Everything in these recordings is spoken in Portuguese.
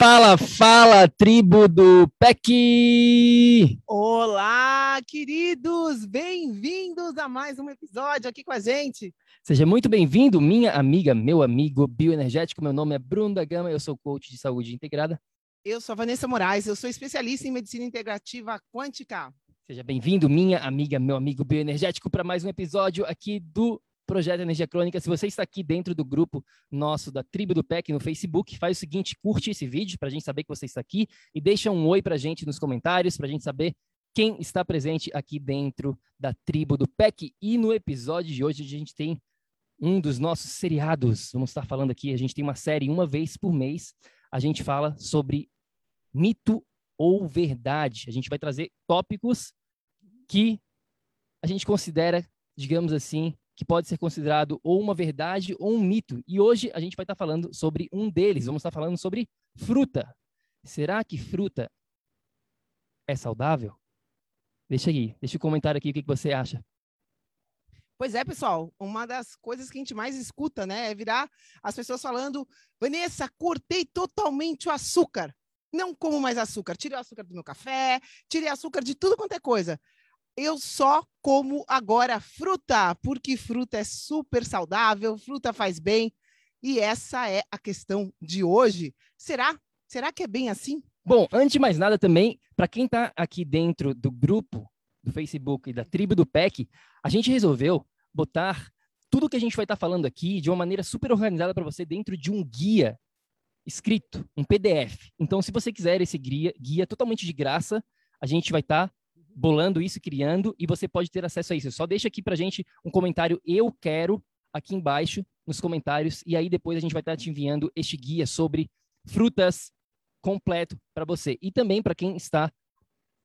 Fala, fala, tribo do PEC! Olá, queridos! Bem-vindos a mais um episódio aqui com a gente. Seja muito bem-vindo, minha amiga, meu amigo bioenergético. Meu nome é Bruno da Gama, eu sou coach de saúde integrada. Eu sou a Vanessa Moraes, eu sou especialista em medicina integrativa quântica. Seja bem-vindo, minha amiga, meu amigo bioenergético, para mais um episódio aqui do Projeto Energia Crônica. Se você está aqui dentro do grupo nosso da Tribo do PEC no Facebook, faz o seguinte, curte esse vídeo para a gente saber que você está aqui e deixa um oi para a gente nos comentários, para a gente saber quem está presente aqui dentro da Tribo do PEC. E no episódio de hoje a gente tem um dos nossos seriados. Vamos estar falando aqui, a gente tem uma série uma vez por mês. A gente fala sobre mito ou verdade. A gente vai trazer tópicos que a gente considera, digamos assim, que pode ser considerado ou uma verdade ou um mito. E hoje a gente vai estar falando sobre um deles. Vamos estar falando sobre fruta. Será que fruta é saudável? Deixa aí, deixa o comentário aqui o que você acha. Pois é, pessoal, uma das coisas que a gente mais escuta, né, é virar as pessoas falando: Vanessa, cortei totalmente o açúcar. Não como mais açúcar. Tirei o açúcar do meu café, tirei açúcar de tudo quanto é coisa eu só como agora fruta, porque fruta é super saudável, fruta faz bem. E essa é a questão de hoje. Será? Será que é bem assim? Bom, antes de mais nada também, para quem está aqui dentro do grupo do Facebook e da tribo do PEC, a gente resolveu botar tudo que a gente vai estar tá falando aqui de uma maneira super organizada para você dentro de um guia escrito, um PDF. Então, se você quiser esse guia, guia totalmente de graça, a gente vai estar tá bolando isso, criando, e você pode ter acesso a isso. Só deixa aqui para gente um comentário, eu quero, aqui embaixo, nos comentários, e aí depois a gente vai estar te enviando este guia sobre frutas completo para você. E também para quem está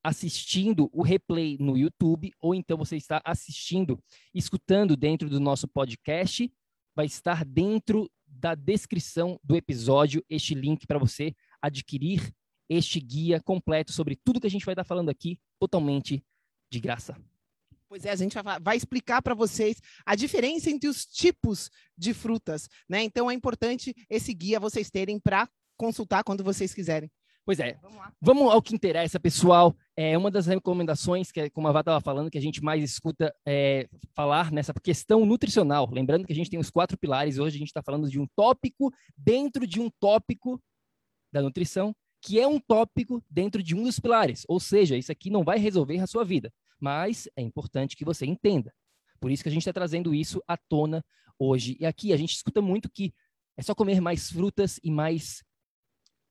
assistindo o replay no YouTube, ou então você está assistindo, escutando dentro do nosso podcast, vai estar dentro da descrição do episódio este link para você adquirir este guia completo sobre tudo que a gente vai estar falando aqui, totalmente de graça. Pois é, a gente vai explicar para vocês a diferença entre os tipos de frutas, né? Então é importante esse guia vocês terem para consultar quando vocês quiserem. Pois é. Vamos, Vamos, ao que interessa, pessoal. É uma das recomendações que, como a Vá estava falando, que a gente mais escuta é, falar nessa questão nutricional. Lembrando que a gente tem os quatro pilares. Hoje a gente está falando de um tópico dentro de um tópico da nutrição que é um tópico dentro de um dos pilares. Ou seja, isso aqui não vai resolver a sua vida, mas é importante que você entenda. Por isso que a gente está trazendo isso à tona hoje. E aqui a gente escuta muito que é só comer mais frutas e mais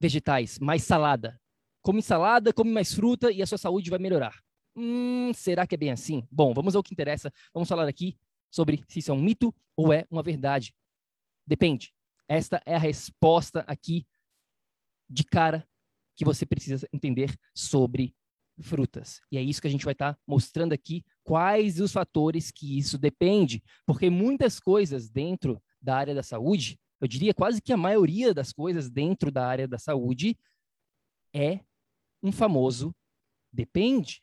vegetais, mais salada. Come salada, come mais fruta e a sua saúde vai melhorar. Hum, será que é bem assim? Bom, vamos ao que interessa. Vamos falar aqui sobre se isso é um mito ou é uma verdade. Depende. Esta é a resposta aqui de cara que você precisa entender sobre frutas. E é isso que a gente vai estar tá mostrando aqui, quais os fatores que isso depende, porque muitas coisas dentro da área da saúde, eu diria quase que a maioria das coisas dentro da área da saúde é um famoso depende.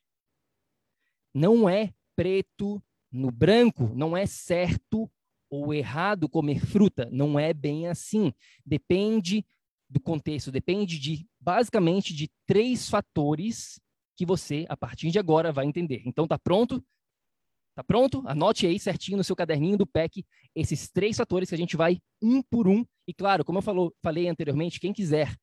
Não é preto no branco, não é certo ou errado comer fruta. Não é bem assim. Depende do contexto, depende de basicamente de três fatores que você, a partir de agora, vai entender. Então, tá pronto? Tá pronto? Anote aí certinho no seu caderninho do PEC esses três fatores que a gente vai um por um. E claro, como eu falou, falei anteriormente, quem quiser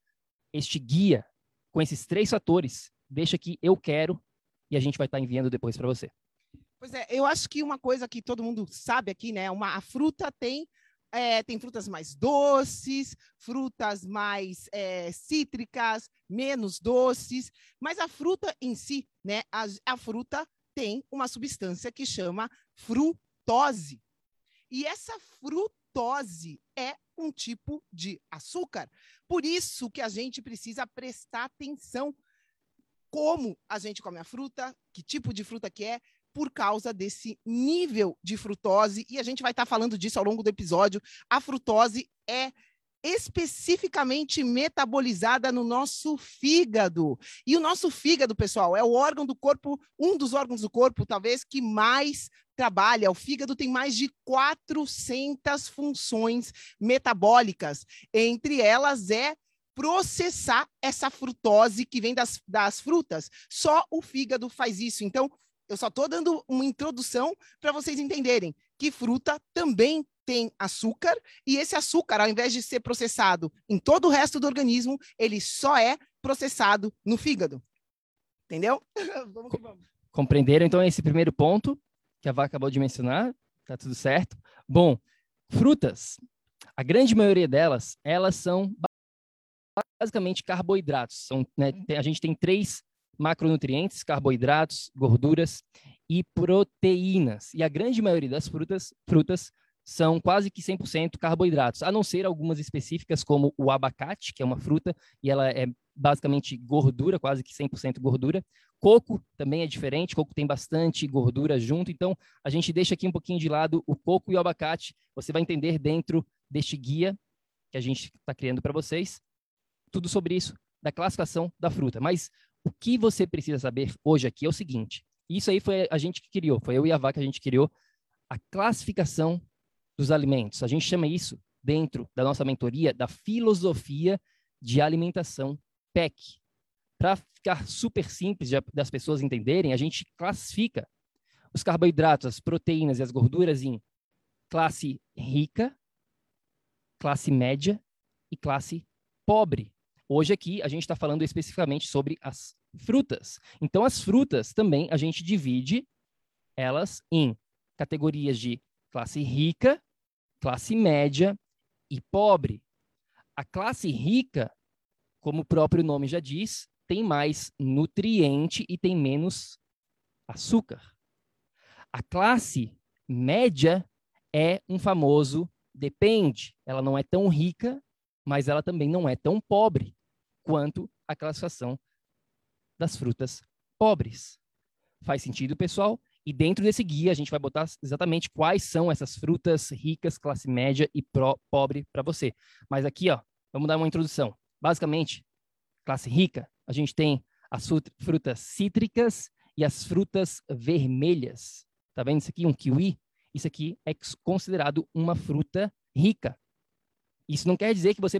este guia com esses três fatores, deixa aqui eu quero e a gente vai estar tá enviando depois para você. Pois é, eu acho que uma coisa que todo mundo sabe aqui, né? Uma, a fruta tem é, tem frutas mais doces, frutas mais é, cítricas, menos doces, mas a fruta em si, né? A, a fruta tem uma substância que chama frutose. E essa frutose é um tipo de açúcar. Por isso que a gente precisa prestar atenção como a gente come a fruta, que tipo de fruta que é, por causa desse nível de frutose, e a gente vai estar tá falando disso ao longo do episódio. A frutose é especificamente metabolizada no nosso fígado. E o nosso fígado, pessoal, é o órgão do corpo, um dos órgãos do corpo, talvez, que mais trabalha. O fígado tem mais de 400 funções metabólicas. Entre elas é processar essa frutose que vem das, das frutas. Só o fígado faz isso. Então, eu só estou dando uma introdução para vocês entenderem que fruta também tem açúcar e esse açúcar, ao invés de ser processado em todo o resto do organismo, ele só é processado no fígado. Entendeu? vamos que vamos. Compreenderam então esse primeiro ponto que a Vá acabou de mencionar? Tá tudo certo? Bom, frutas, a grande maioria delas, elas são basicamente carboidratos. São, né, a gente tem três macronutrientes, carboidratos, gorduras e proteínas. E a grande maioria das frutas, frutas são quase que 100% carboidratos, a não ser algumas específicas como o abacate, que é uma fruta e ela é basicamente gordura, quase que 100% gordura. Coco também é diferente, coco tem bastante gordura junto, então a gente deixa aqui um pouquinho de lado o coco e o abacate. Você vai entender dentro deste guia que a gente está criando para vocês tudo sobre isso da classificação da fruta. Mas o que você precisa saber hoje aqui é o seguinte: isso aí foi a gente que criou, foi eu e a Vaca que a gente criou a classificação dos alimentos. A gente chama isso dentro da nossa mentoria da filosofia de alimentação PEC. Para ficar super simples das pessoas entenderem, a gente classifica os carboidratos, as proteínas e as gorduras em classe rica, classe média e classe pobre. Hoje aqui a gente está falando especificamente sobre as frutas. Então, as frutas também a gente divide elas em categorias de classe rica, classe média e pobre. A classe rica, como o próprio nome já diz, tem mais nutriente e tem menos açúcar. A classe média é um famoso depende. Ela não é tão rica, mas ela também não é tão pobre quanto a classificação das frutas pobres. Faz sentido, pessoal? E dentro desse guia a gente vai botar exatamente quais são essas frutas ricas, classe média e pobre para você. Mas aqui, ó, vamos dar uma introdução. Basicamente, classe rica, a gente tem as frutas cítricas e as frutas vermelhas. Tá vendo isso aqui? Um kiwi. Isso aqui é considerado uma fruta rica. Isso não quer dizer que você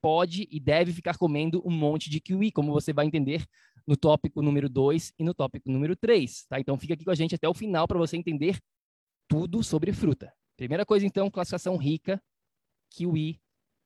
pode e deve ficar comendo um monte de kiwi, como você vai entender no tópico número 2 e no tópico número 3, tá? Então fica aqui com a gente até o final para você entender tudo sobre fruta. Primeira coisa então, classificação rica, kiwi,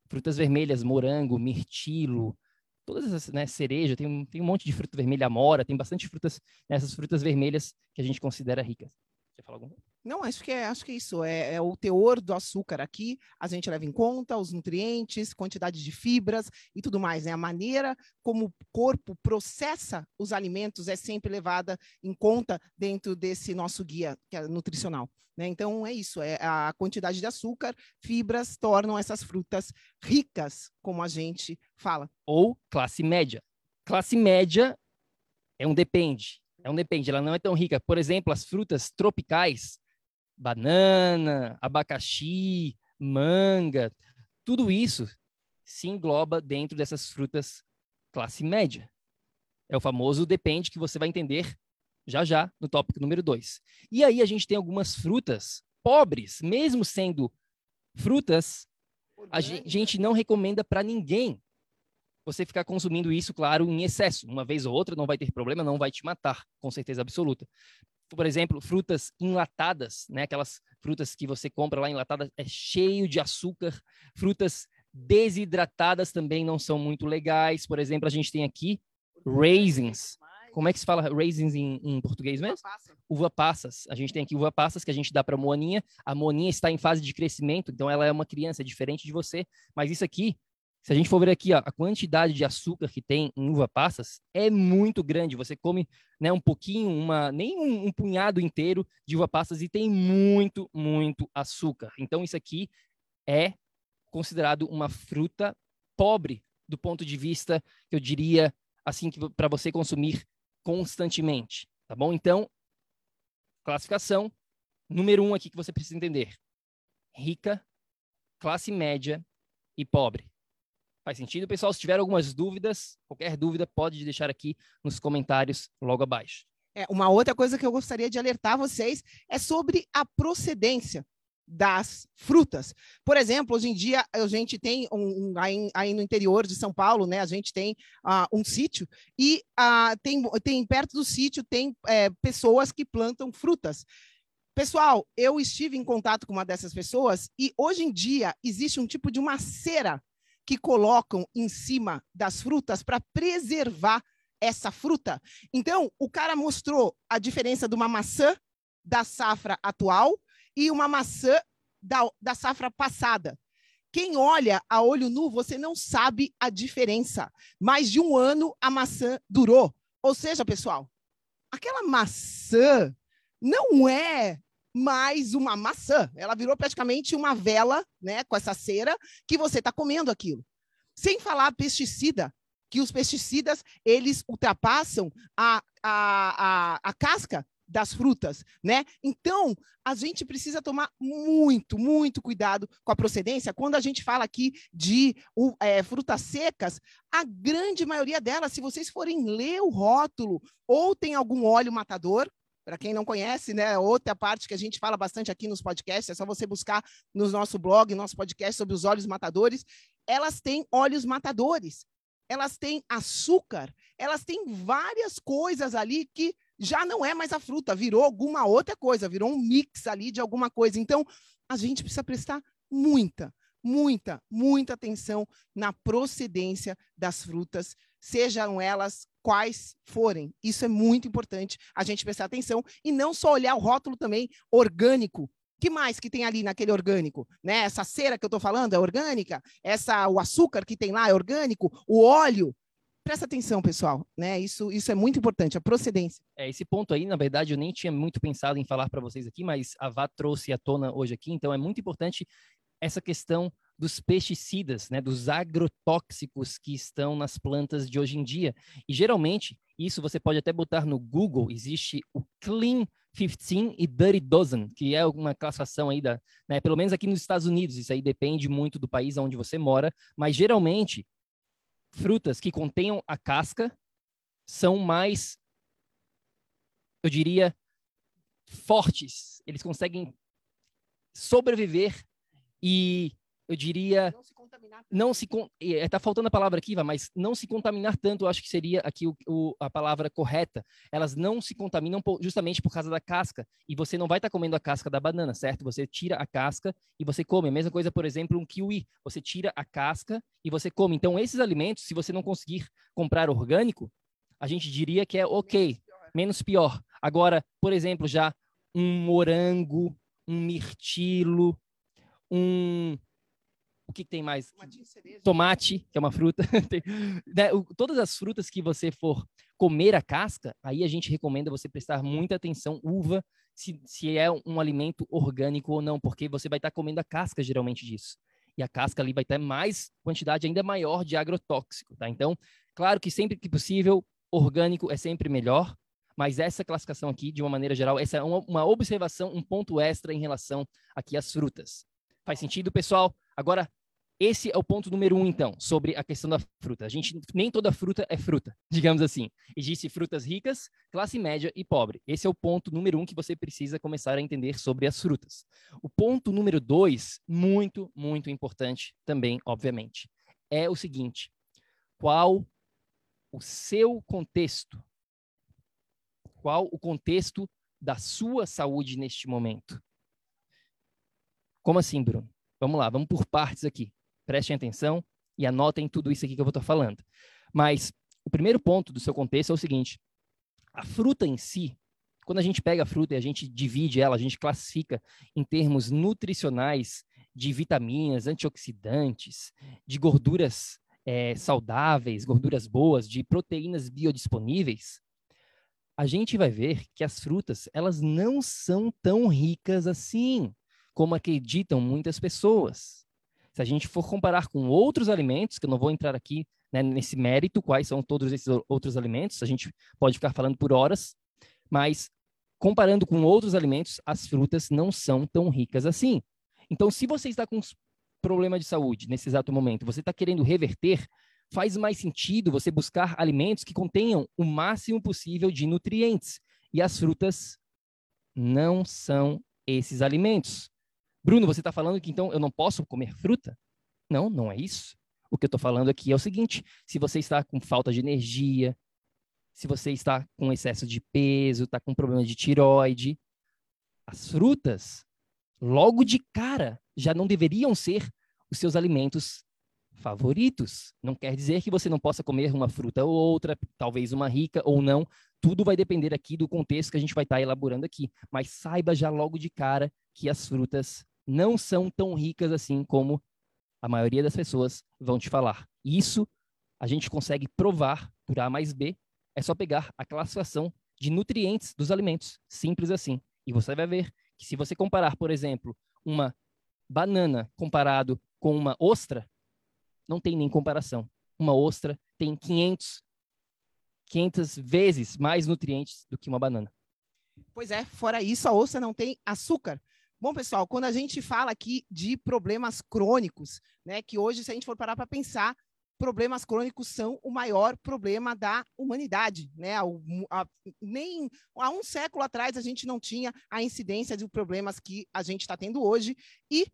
frutas vermelhas, morango, mirtilo, todas essas, né, cereja, tem um, tem um monte de fruta vermelha, amora, tem bastante frutas, né, frutas vermelhas que a gente considera ricas. Quer falar alguma coisa? Não, acho que é, acho que é isso. É, é, o teor do açúcar aqui. A gente leva em conta os nutrientes, quantidade de fibras e tudo mais. Né? A maneira como o corpo processa os alimentos é sempre levada em conta dentro desse nosso guia que é nutricional. Né? Então é isso. É a quantidade de açúcar, fibras tornam essas frutas ricas, como a gente fala. Ou classe média. Classe média é um depende. É um depende. Ela não é tão rica. Por exemplo, as frutas tropicais banana, abacaxi, manga, tudo isso se engloba dentro dessas frutas classe média. É o famoso depende que você vai entender já já no tópico número 2. E aí a gente tem algumas frutas pobres, mesmo sendo frutas, a gente não recomenda para ninguém você ficar consumindo isso, claro, em excesso. Uma vez ou outra não vai ter problema, não vai te matar, com certeza absoluta. Por exemplo, frutas enlatadas, né? Aquelas frutas que você compra lá enlatadas, é cheio de açúcar. Frutas desidratadas também não são muito legais. Por exemplo, a gente tem aqui raisins. Como é que se fala raisins em, em português mesmo? Uva, passa. uva passas. A gente tem aqui uva passas que a gente dá para a Moaninha. A Moaninha está em fase de crescimento, então ela é uma criança, é diferente de você. Mas isso aqui, se a gente for ver aqui, ó, a quantidade de açúcar que tem em uva passas é muito grande. Você come né, um pouquinho, uma, nem um, um punhado inteiro de uva passas e tem muito, muito açúcar. Então isso aqui é considerado uma fruta pobre do ponto de vista, eu diria, assim, para você consumir constantemente, tá bom? Então, classificação, número um aqui que você precisa entender. Rica, classe média e pobre. Faz sentido, pessoal? Se tiver algumas dúvidas, qualquer dúvida, pode deixar aqui nos comentários logo abaixo. É, uma outra coisa que eu gostaria de alertar vocês é sobre a procedência das frutas. Por exemplo, hoje em dia a gente tem um, um aí, aí, no interior de São Paulo, né? A gente tem uh, um sítio e uh, tem, tem perto do sítio tem é, pessoas que plantam frutas. Pessoal, eu estive em contato com uma dessas pessoas e hoje em dia existe um tipo de uma cera que colocam em cima das frutas para preservar essa fruta. Então, o cara mostrou a diferença de uma maçã da safra atual e uma maçã da, da safra passada. Quem olha a olho nu, você não sabe a diferença. Mais de um ano a maçã durou. Ou seja, pessoal, aquela maçã não é mais uma maçã. Ela virou praticamente uma vela, né, com essa cera, que você está comendo aquilo. Sem falar pesticida, que os pesticidas, eles ultrapassam a, a, a, a casca das frutas, né? Então, a gente precisa tomar muito, muito cuidado com a procedência. Quando a gente fala aqui de é, frutas secas, a grande maioria delas, se vocês forem ler o rótulo, ou tem algum óleo matador, para quem não conhece, né, outra parte que a gente fala bastante aqui nos podcasts, é só você buscar no nosso blog, nosso podcast sobre os óleos matadores. Elas têm óleos matadores, elas têm açúcar, elas têm várias coisas ali que já não é mais a fruta, virou alguma outra coisa, virou um mix ali de alguma coisa. Então, a gente precisa prestar muita, muita, muita atenção na procedência das frutas, sejam elas quais forem. Isso é muito importante a gente prestar atenção e não só olhar o rótulo também orgânico. que mais que tem ali naquele orgânico? Né? Essa cera que eu estou falando é orgânica? Essa, o açúcar que tem lá é orgânico? O óleo? Presta atenção, pessoal, né? Isso, isso é muito importante, a procedência. É, esse ponto aí, na verdade, eu nem tinha muito pensado em falar para vocês aqui, mas a Vá trouxe à tona hoje aqui, então é muito importante essa questão dos pesticidas, né, dos agrotóxicos que estão nas plantas de hoje em dia. E geralmente, isso você pode até botar no Google, existe o Clean 15 e Dirty Dozen, que é uma classificação aí da, né, pelo menos aqui nos Estados Unidos, isso aí depende muito do país onde você mora, mas geralmente frutas que contenham a casca são mais, eu diria, fortes. Eles conseguem sobreviver e, eu diria, não se contaminar. Não se está faltando a palavra aqui, mas não se contaminar tanto. Eu acho que seria aqui o, o, a palavra correta. Elas não se contaminam justamente por causa da casca. E você não vai estar tá comendo a casca da banana, certo? Você tira a casca e você come. A mesma coisa, por exemplo, um kiwi. Você tira a casca e você come. Então, esses alimentos, se você não conseguir comprar orgânico, a gente diria que é ok, menos pior. Agora, por exemplo, já um morango, um mirtilo, um o que, que tem mais? Tomate, que é uma fruta. tem, né, o, todas as frutas que você for comer a casca, aí a gente recomenda você prestar muita atenção, uva, se, se é um alimento orgânico ou não, porque você vai estar comendo a casca geralmente disso e a casca ali vai ter mais quantidade ainda maior de agrotóxico, tá? Então, claro que sempre que possível, orgânico é sempre melhor, mas essa classificação aqui, de uma maneira geral, essa é uma, uma observação, um ponto extra em relação aqui às frutas. Faz sentido, pessoal? Agora, esse é o ponto número um, então, sobre a questão da fruta. A gente nem toda fruta é fruta, digamos assim. Existem frutas ricas, classe média e pobre. Esse é o ponto número um que você precisa começar a entender sobre as frutas. O ponto número dois, muito, muito importante também, obviamente, é o seguinte: qual o seu contexto? Qual o contexto da sua saúde neste momento? Como assim, Bruno? Vamos lá, vamos por partes aqui. Prestem atenção e anotem tudo isso aqui que eu vou estar falando. Mas o primeiro ponto do seu contexto é o seguinte: a fruta em si, quando a gente pega a fruta e a gente divide ela, a gente classifica em termos nutricionais de vitaminas, antioxidantes, de gorduras é, saudáveis, gorduras boas, de proteínas biodisponíveis, a gente vai ver que as frutas elas não são tão ricas assim como acreditam muitas pessoas. Se a gente for comparar com outros alimentos, que eu não vou entrar aqui né, nesse mérito, quais são todos esses outros alimentos, a gente pode ficar falando por horas, mas comparando com outros alimentos, as frutas não são tão ricas assim. Então, se você está com problema de saúde nesse exato momento, você está querendo reverter, faz mais sentido você buscar alimentos que contenham o máximo possível de nutrientes. E as frutas não são esses alimentos. Bruno, você está falando que então eu não posso comer fruta? Não, não é isso. O que eu estou falando aqui é o seguinte: se você está com falta de energia, se você está com excesso de peso, está com problema de tiroide, as frutas, logo de cara, já não deveriam ser os seus alimentos favoritos. Não quer dizer que você não possa comer uma fruta ou outra, talvez uma rica ou não. Tudo vai depender aqui do contexto que a gente vai estar tá elaborando aqui. Mas saiba já logo de cara que as frutas não são tão ricas assim como a maioria das pessoas vão te falar. Isso a gente consegue provar por A mais B. É só pegar a classificação de nutrientes dos alimentos. Simples assim. E você vai ver que se você comparar, por exemplo, uma banana comparado com uma ostra, não tem nem comparação. Uma ostra tem 500, 500 vezes mais nutrientes do que uma banana. Pois é, fora isso, a ostra não tem açúcar. Bom, pessoal, quando a gente fala aqui de problemas crônicos, né, que hoje, se a gente for parar para pensar, problemas crônicos são o maior problema da humanidade, né? A, a, nem há um século atrás a gente não tinha a incidência de problemas que a gente está tendo hoje. E o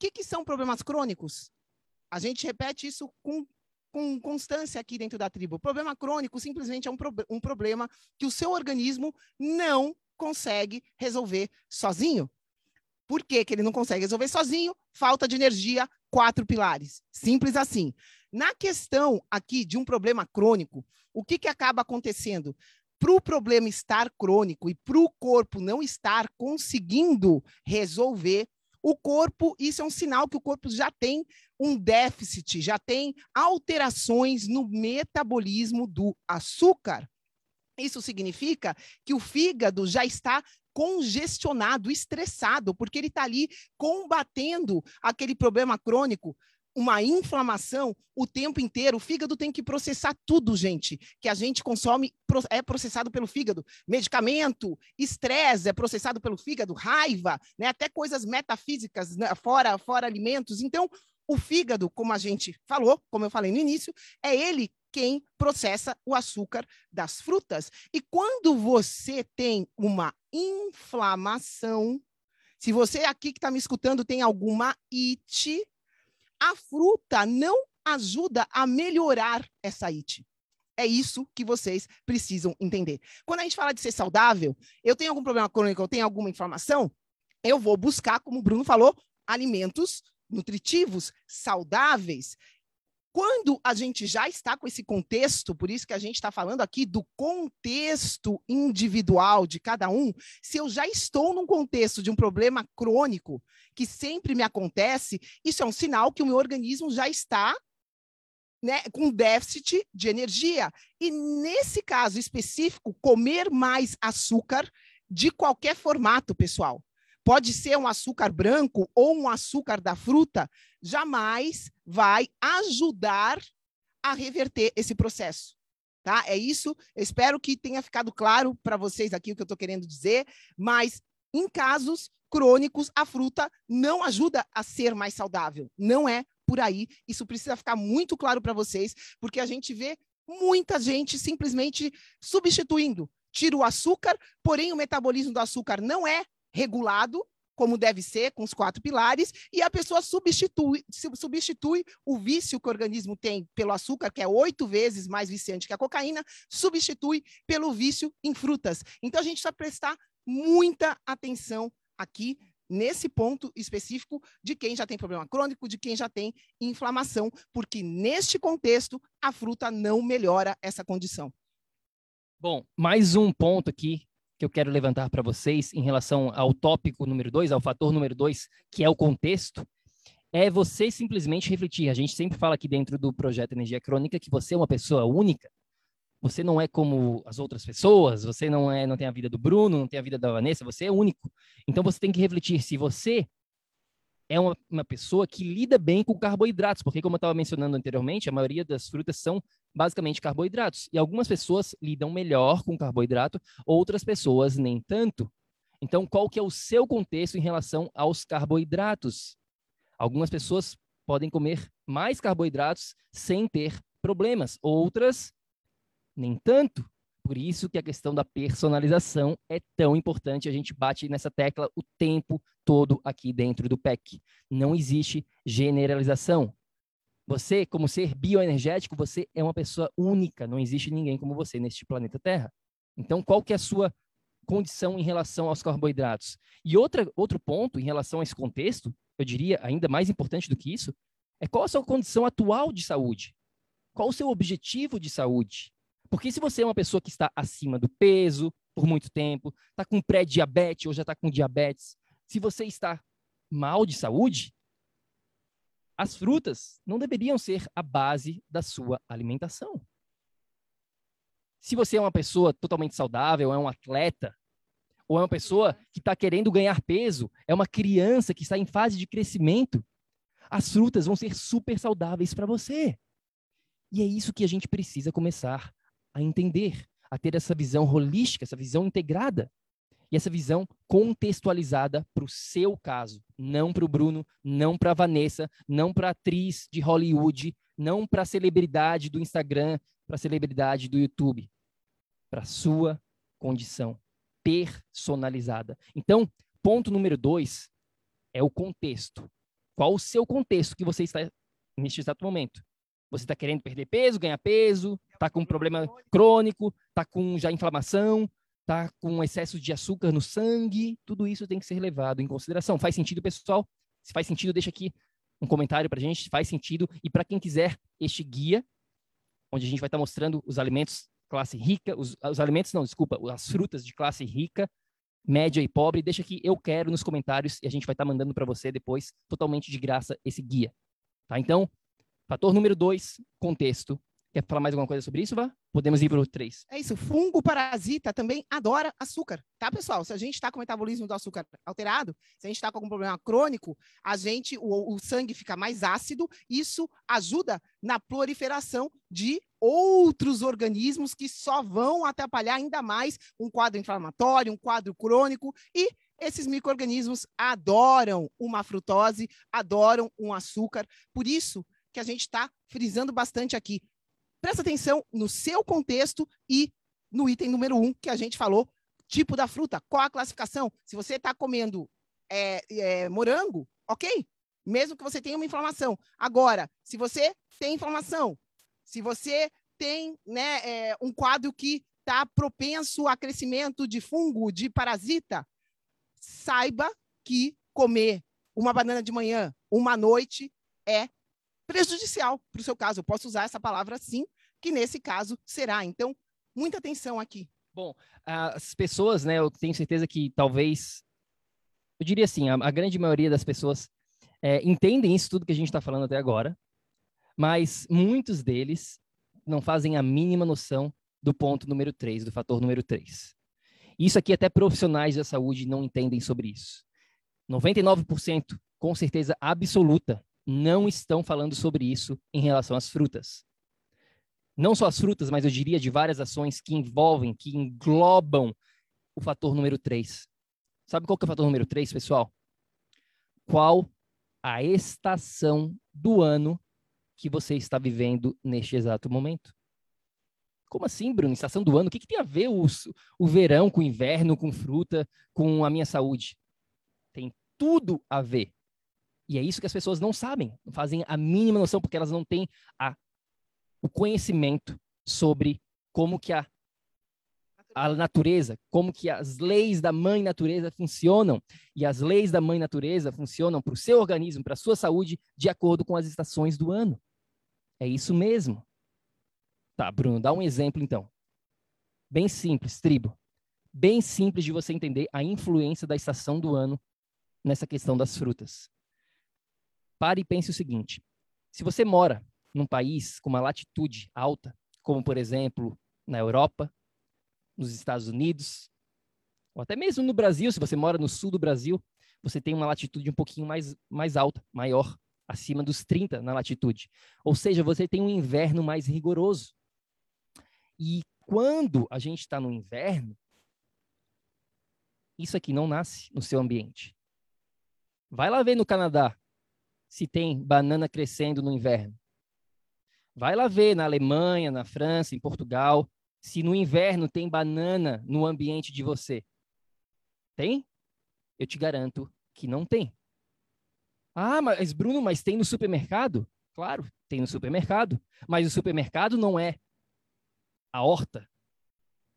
que, que são problemas crônicos? A gente repete isso com com constância aqui dentro da tribo. O problema crônico simplesmente é um, pro, um problema que o seu organismo não consegue resolver sozinho. Por que, que ele não consegue resolver sozinho? Falta de energia, quatro pilares. Simples assim. Na questão aqui de um problema crônico, o que, que acaba acontecendo? Para o problema estar crônico e para o corpo não estar conseguindo resolver, o corpo, isso é um sinal que o corpo já tem um déficit, já tem alterações no metabolismo do açúcar. Isso significa que o fígado já está congestionado, estressado, porque ele está ali combatendo aquele problema crônico, uma inflamação o tempo inteiro. O fígado tem que processar tudo, gente, que a gente consome é processado pelo fígado. Medicamento, estresse é processado pelo fígado, raiva, né? até coisas metafísicas, né? fora, fora alimentos. Então, o fígado, como a gente falou, como eu falei no início, é ele quem processa o açúcar das frutas. E quando você tem uma inflamação, se você aqui que está me escutando tem alguma IT, a fruta não ajuda a melhorar essa IT. É isso que vocês precisam entender. Quando a gente fala de ser saudável, eu tenho algum problema crônico, eu tenho alguma inflamação, eu vou buscar, como o Bruno falou, alimentos nutritivos, saudáveis, quando a gente já está com esse contexto, por isso que a gente está falando aqui do contexto individual de cada um, se eu já estou num contexto de um problema crônico que sempre me acontece, isso é um sinal que o meu organismo já está né, com déficit de energia. E nesse caso específico, comer mais açúcar de qualquer formato, pessoal pode ser um açúcar branco ou um açúcar da fruta, jamais vai ajudar a reverter esse processo. Tá? É isso. Eu espero que tenha ficado claro para vocês aqui o que eu estou querendo dizer, mas em casos crônicos, a fruta não ajuda a ser mais saudável. Não é por aí. Isso precisa ficar muito claro para vocês, porque a gente vê muita gente simplesmente substituindo. Tira o açúcar, porém o metabolismo do açúcar não é regulado, como deve ser, com os quatro pilares, e a pessoa substitui, substitui o vício que o organismo tem pelo açúcar, que é oito vezes mais viciante que a cocaína, substitui pelo vício em frutas. Então a gente precisa prestar muita atenção aqui nesse ponto específico de quem já tem problema crônico, de quem já tem inflamação, porque neste contexto a fruta não melhora essa condição. Bom, mais um ponto aqui que eu quero levantar para vocês em relação ao tópico número dois, ao fator número dois, que é o contexto, é você simplesmente refletir. A gente sempre fala aqui dentro do projeto Energia Crônica que você é uma pessoa única. Você não é como as outras pessoas, você não é, não tem a vida do Bruno, não tem a vida da Vanessa, você é único. Então você tem que refletir se você é uma, uma pessoa que lida bem com carboidratos, porque como eu estava mencionando anteriormente, a maioria das frutas são basicamente carboidratos. E algumas pessoas lidam melhor com carboidrato, outras pessoas nem tanto. Então, qual que é o seu contexto em relação aos carboidratos? Algumas pessoas podem comer mais carboidratos sem ter problemas, outras nem tanto. Por isso que a questão da personalização é tão importante. A gente bate nessa tecla o tempo todo aqui dentro do PEC. Não existe generalização. Você, como ser bioenergético, você é uma pessoa única. Não existe ninguém como você neste planeta Terra. Então, qual que é a sua condição em relação aos carboidratos? E outra, outro ponto em relação a esse contexto, eu diria ainda mais importante do que isso, é qual a sua condição atual de saúde? Qual o seu objetivo de saúde? Porque se você é uma pessoa que está acima do peso por muito tempo, está com pré-diabetes ou já está com diabetes, se você está mal de saúde, as frutas não deveriam ser a base da sua alimentação. Se você é uma pessoa totalmente saudável, é um atleta, ou é uma pessoa que está querendo ganhar peso, é uma criança que está em fase de crescimento, as frutas vão ser super saudáveis para você. E é isso que a gente precisa começar a entender, a ter essa visão holística, essa visão integrada. E essa visão contextualizada para o seu caso, não para o Bruno, não para a Vanessa, não para a atriz de Hollywood, não para a celebridade do Instagram, para a celebridade do YouTube, para a sua condição personalizada. Então, ponto número dois é o contexto. Qual o seu contexto que você está neste exato momento? Você está querendo perder peso, ganhar peso, está com um problema crônico, está com já inflamação, está com excesso de açúcar no sangue, tudo isso tem que ser levado em consideração. Faz sentido, pessoal? Se faz sentido, deixa aqui um comentário para a gente, faz sentido. E para quem quiser este guia, onde a gente vai estar tá mostrando os alimentos classe rica, os, os alimentos, não, desculpa, as frutas de classe rica, média e pobre, deixa aqui eu quero nos comentários e a gente vai estar tá mandando para você depois, totalmente de graça, esse guia. Tá? Então, Fator número dois, contexto. Quer falar mais alguma coisa sobre isso, Vá? Podemos ir para o três. É isso. Fungo parasita também adora açúcar, tá, pessoal? Se a gente está com o metabolismo do açúcar alterado, se a gente está com algum problema crônico, a gente, o, o sangue fica mais ácido. Isso ajuda na proliferação de outros organismos que só vão atrapalhar ainda mais um quadro inflamatório, um quadro crônico e esses micro-organismos adoram uma frutose, adoram um açúcar. Por isso, que a gente está frisando bastante aqui. Presta atenção no seu contexto e no item número um que a gente falou, tipo da fruta, qual a classificação? Se você está comendo é, é, morango, ok, mesmo que você tenha uma inflamação. Agora, se você tem inflamação, se você tem né, é, um quadro que está propenso a crescimento de fungo, de parasita, saiba que comer uma banana de manhã, uma noite, é prejudicial para o seu caso. Eu posso usar essa palavra sim, que nesse caso será. Então, muita atenção aqui. Bom, as pessoas, né, eu tenho certeza que talvez, eu diria assim, a, a grande maioria das pessoas é, entendem isso tudo que a gente está falando até agora, mas muitos deles não fazem a mínima noção do ponto número 3, do fator número 3. Isso aqui até profissionais da saúde não entendem sobre isso. 99%, com certeza absoluta, não estão falando sobre isso em relação às frutas. Não só as frutas, mas eu diria de várias ações que envolvem, que englobam o fator número 3. Sabe qual que é o fator número 3, pessoal? Qual a estação do ano que você está vivendo neste exato momento? Como assim, Bruno? Estação do ano? O que, que tem a ver o, o verão com o inverno, com fruta, com a minha saúde? Tem tudo a ver. E é isso que as pessoas não sabem, não fazem a mínima noção, porque elas não têm a, o conhecimento sobre como que a, a natureza, como que as leis da mãe natureza funcionam. E as leis da mãe natureza funcionam para o seu organismo, para a sua saúde, de acordo com as estações do ano. É isso mesmo. Tá, Bruno, dá um exemplo então. Bem simples, tribo. Bem simples de você entender a influência da estação do ano nessa questão das frutas. Pare e pense o seguinte: se você mora num país com uma latitude alta, como por exemplo na Europa, nos Estados Unidos, ou até mesmo no Brasil, se você mora no sul do Brasil, você tem uma latitude um pouquinho mais, mais alta, maior, acima dos 30 na latitude. Ou seja, você tem um inverno mais rigoroso. E quando a gente está no inverno, isso aqui não nasce no seu ambiente. Vai lá ver no Canadá se tem banana crescendo no inverno. Vai lá ver na Alemanha, na França, em Portugal, se no inverno tem banana no ambiente de você. Tem? Eu te garanto que não tem. Ah, mas Bruno, mas tem no supermercado? Claro, tem no supermercado. Mas o supermercado não é a horta,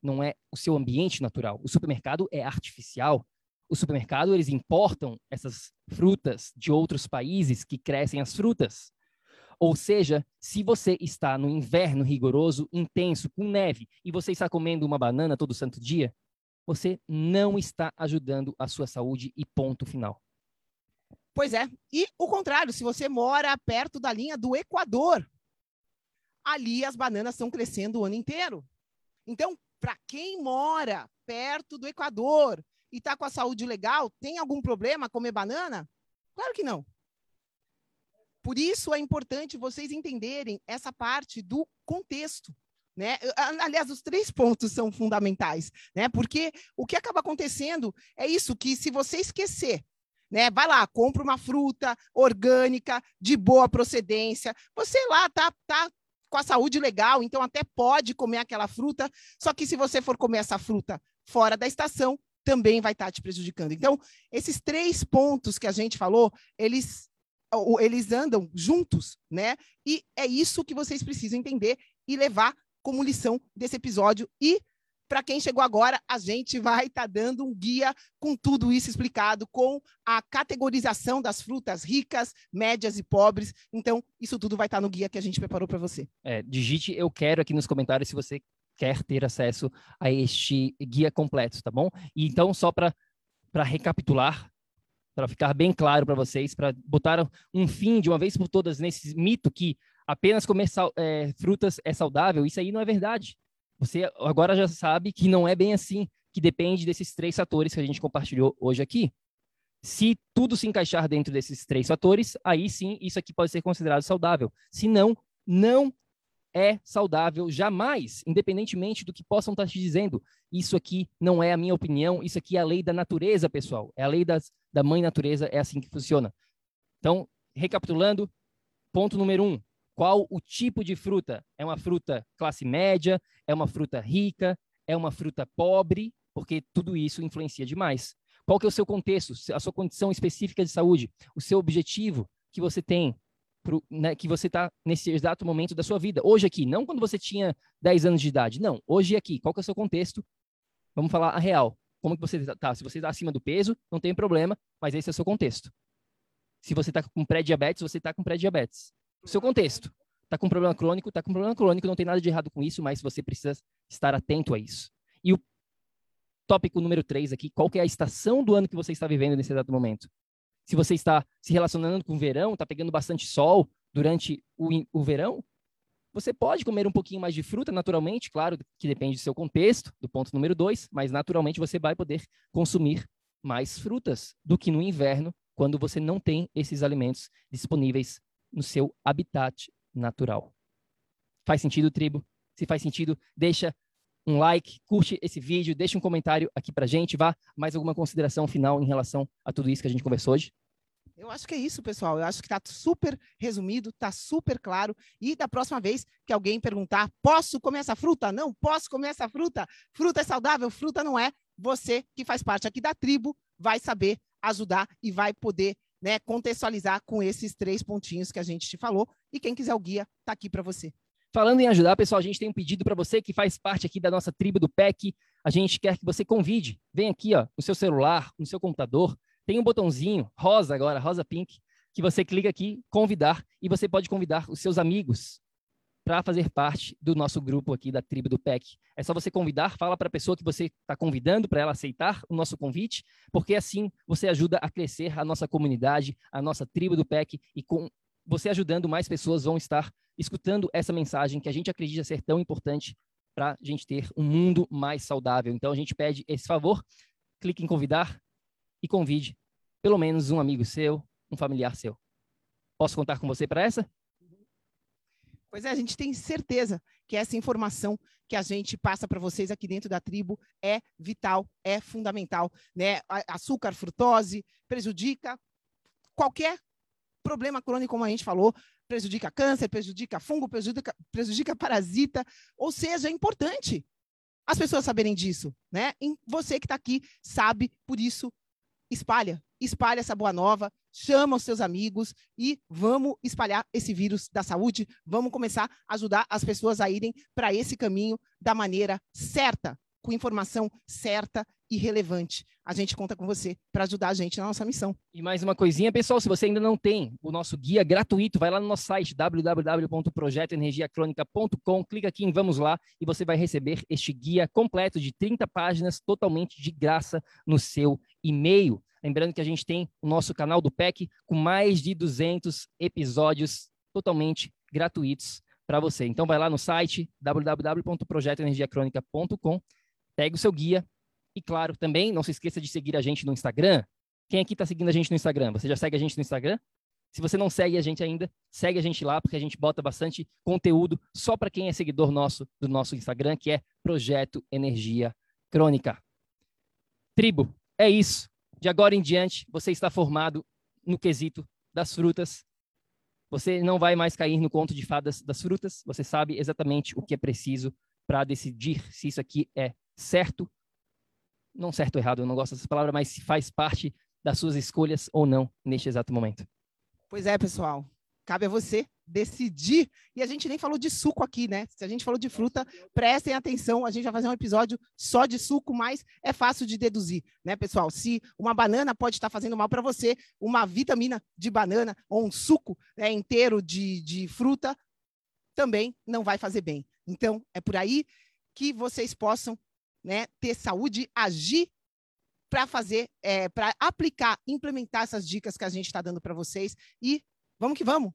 não é o seu ambiente natural. O supermercado é artificial, o supermercado, eles importam essas frutas de outros países que crescem as frutas. Ou seja, se você está no inverno rigoroso, intenso, com neve, e você está comendo uma banana todo santo dia, você não está ajudando a sua saúde e ponto final. Pois é. E o contrário, se você mora perto da linha do Equador, ali as bananas estão crescendo o ano inteiro. Então, para quem mora perto do Equador, e está com a saúde legal, tem algum problema comer banana? Claro que não. Por isso é importante vocês entenderem essa parte do contexto. Né? Aliás, os três pontos são fundamentais, né? Porque o que acaba acontecendo é isso: que se você esquecer, né? Vai lá, compra uma fruta orgânica, de boa procedência, você lá tá, tá com a saúde legal, então até pode comer aquela fruta, só que se você for comer essa fruta fora da estação, também vai estar te prejudicando. Então, esses três pontos que a gente falou, eles eles andam juntos, né? E é isso que vocês precisam entender e levar como lição desse episódio. E para quem chegou agora, a gente vai estar tá dando um guia com tudo isso explicado, com a categorização das frutas ricas, médias e pobres. Então, isso tudo vai estar tá no guia que a gente preparou para você. É, digite eu quero aqui nos comentários se você quer ter acesso a este guia completo, tá bom? E então, só para recapitular, para ficar bem claro para vocês, para botar um fim de uma vez por todas nesse mito que apenas comer é, frutas é saudável, isso aí não é verdade. Você agora já sabe que não é bem assim, que depende desses três fatores que a gente compartilhou hoje aqui. Se tudo se encaixar dentro desses três fatores, aí sim isso aqui pode ser considerado saudável. Se não, não é saudável jamais, independentemente do que possam estar te dizendo. Isso aqui não é a minha opinião, isso aqui é a lei da natureza, pessoal. É a lei das, da mãe natureza, é assim que funciona. Então, recapitulando, ponto número um: qual o tipo de fruta? É uma fruta classe média? É uma fruta rica? É uma fruta pobre? Porque tudo isso influencia demais. Qual que é o seu contexto, a sua condição específica de saúde, o seu objetivo que você tem, pro, né, que você está nesse exato momento da sua vida. Hoje aqui, não quando você tinha 10 anos de idade. Não, hoje aqui. Qual que é o seu contexto? Vamos falar a real. Como que você está? Se você está acima do peso, não tem problema, mas esse é o seu contexto. Se você está com pré-diabetes, você está com pré-diabetes. O seu contexto. Está com problema crônico, está com problema crônico, não tem nada de errado com isso, mas você precisa estar atento a isso. E o tópico número 3 aqui, qual que é a estação do ano que você está vivendo nesse exato momento? Se você está se relacionando com o verão, está pegando bastante sol durante o, o verão, você pode comer um pouquinho mais de fruta, naturalmente, claro, que depende do seu contexto, do ponto número dois, mas naturalmente você vai poder consumir mais frutas do que no inverno, quando você não tem esses alimentos disponíveis no seu habitat natural. Faz sentido, tribo? Se faz sentido, deixa um like, curte esse vídeo, deixe um comentário aqui pra gente, vá mais alguma consideração final em relação a tudo isso que a gente conversou hoje? Eu acho que é isso, pessoal. Eu acho que está super resumido, está super claro. E da próxima vez que alguém perguntar, posso comer essa fruta? Não, posso comer essa fruta? Fruta é saudável? Fruta não é. Você que faz parte aqui da tribo vai saber ajudar e vai poder né, contextualizar com esses três pontinhos que a gente te falou. E quem quiser o guia, está aqui para você. Falando em ajudar, pessoal, a gente tem um pedido para você que faz parte aqui da nossa tribo do PEC. A gente quer que você convide. Vem aqui, ó, no seu celular, no seu computador, tem um botãozinho rosa agora, rosa pink, que você clica aqui, convidar, e você pode convidar os seus amigos para fazer parte do nosso grupo aqui da tribo do PEC. É só você convidar, fala para a pessoa que você está convidando para ela aceitar o nosso convite, porque assim você ajuda a crescer a nossa comunidade, a nossa tribo do PEC, e com você ajudando, mais pessoas vão estar escutando essa mensagem que a gente acredita ser tão importante para a gente ter um mundo mais saudável. Então a gente pede esse favor, clique em convidar e convide pelo menos um amigo seu, um familiar seu. Posso contar com você para essa? Pois é, a gente tem certeza que essa informação que a gente passa para vocês aqui dentro da tribo é vital, é fundamental, né? Açúcar, frutose prejudica qualquer problema crônico, como a gente falou, prejudica câncer, prejudica fungo, prejudica, prejudica parasita, ou seja, é importante as pessoas saberem disso, né? E você que está aqui sabe, por isso espalha, espalha essa boa nova, chama os seus amigos e vamos espalhar esse vírus da saúde, vamos começar a ajudar as pessoas a irem para esse caminho da maneira certa, com informação certa e relevante. A gente conta com você para ajudar a gente na nossa missão. E mais uma coisinha, pessoal, se você ainda não tem o nosso guia gratuito, vai lá no nosso site www.projetoenergiacronica.com, clica aqui em Vamos lá e você vai receber este guia completo de 30 páginas totalmente de graça no seu e-mail. Lembrando que a gente tem o nosso canal do PEC com mais de 200 episódios totalmente gratuitos para você. Então vai lá no site www.projetoenergiacronica.com, pega o seu guia e claro, também não se esqueça de seguir a gente no Instagram. Quem aqui está seguindo a gente no Instagram? Você já segue a gente no Instagram? Se você não segue a gente ainda, segue a gente lá, porque a gente bota bastante conteúdo só para quem é seguidor nosso do nosso Instagram, que é Projeto Energia Crônica. Tribo, é isso. De agora em diante, você está formado no quesito das frutas. Você não vai mais cair no conto de fadas das frutas. Você sabe exatamente o que é preciso para decidir se isso aqui é certo. Não certo ou errado, eu não gosto dessa palavra, mas se faz parte das suas escolhas ou não neste exato momento. Pois é, pessoal. Cabe a você decidir. E a gente nem falou de suco aqui, né? Se a gente falou de fruta, prestem atenção. A gente vai fazer um episódio só de suco, mas é fácil de deduzir, né, pessoal? Se uma banana pode estar fazendo mal para você, uma vitamina de banana ou um suco né, inteiro de, de fruta também não vai fazer bem. Então, é por aí que vocês possam né, ter saúde, agir para fazer, é, para aplicar, implementar essas dicas que a gente está dando para vocês e vamos que vamos.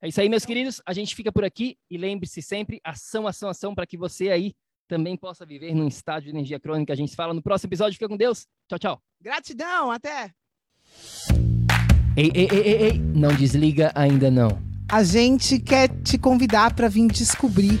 É isso aí, meus queridos. A gente fica por aqui e lembre-se sempre, ação, ação, ação, para que você aí também possa viver num estado de energia crônica. A gente se fala no próximo episódio. Fica com Deus. Tchau, tchau. Gratidão, até. Ei, ei, ei, ei, ei. não desliga ainda não. A gente quer te convidar para vir descobrir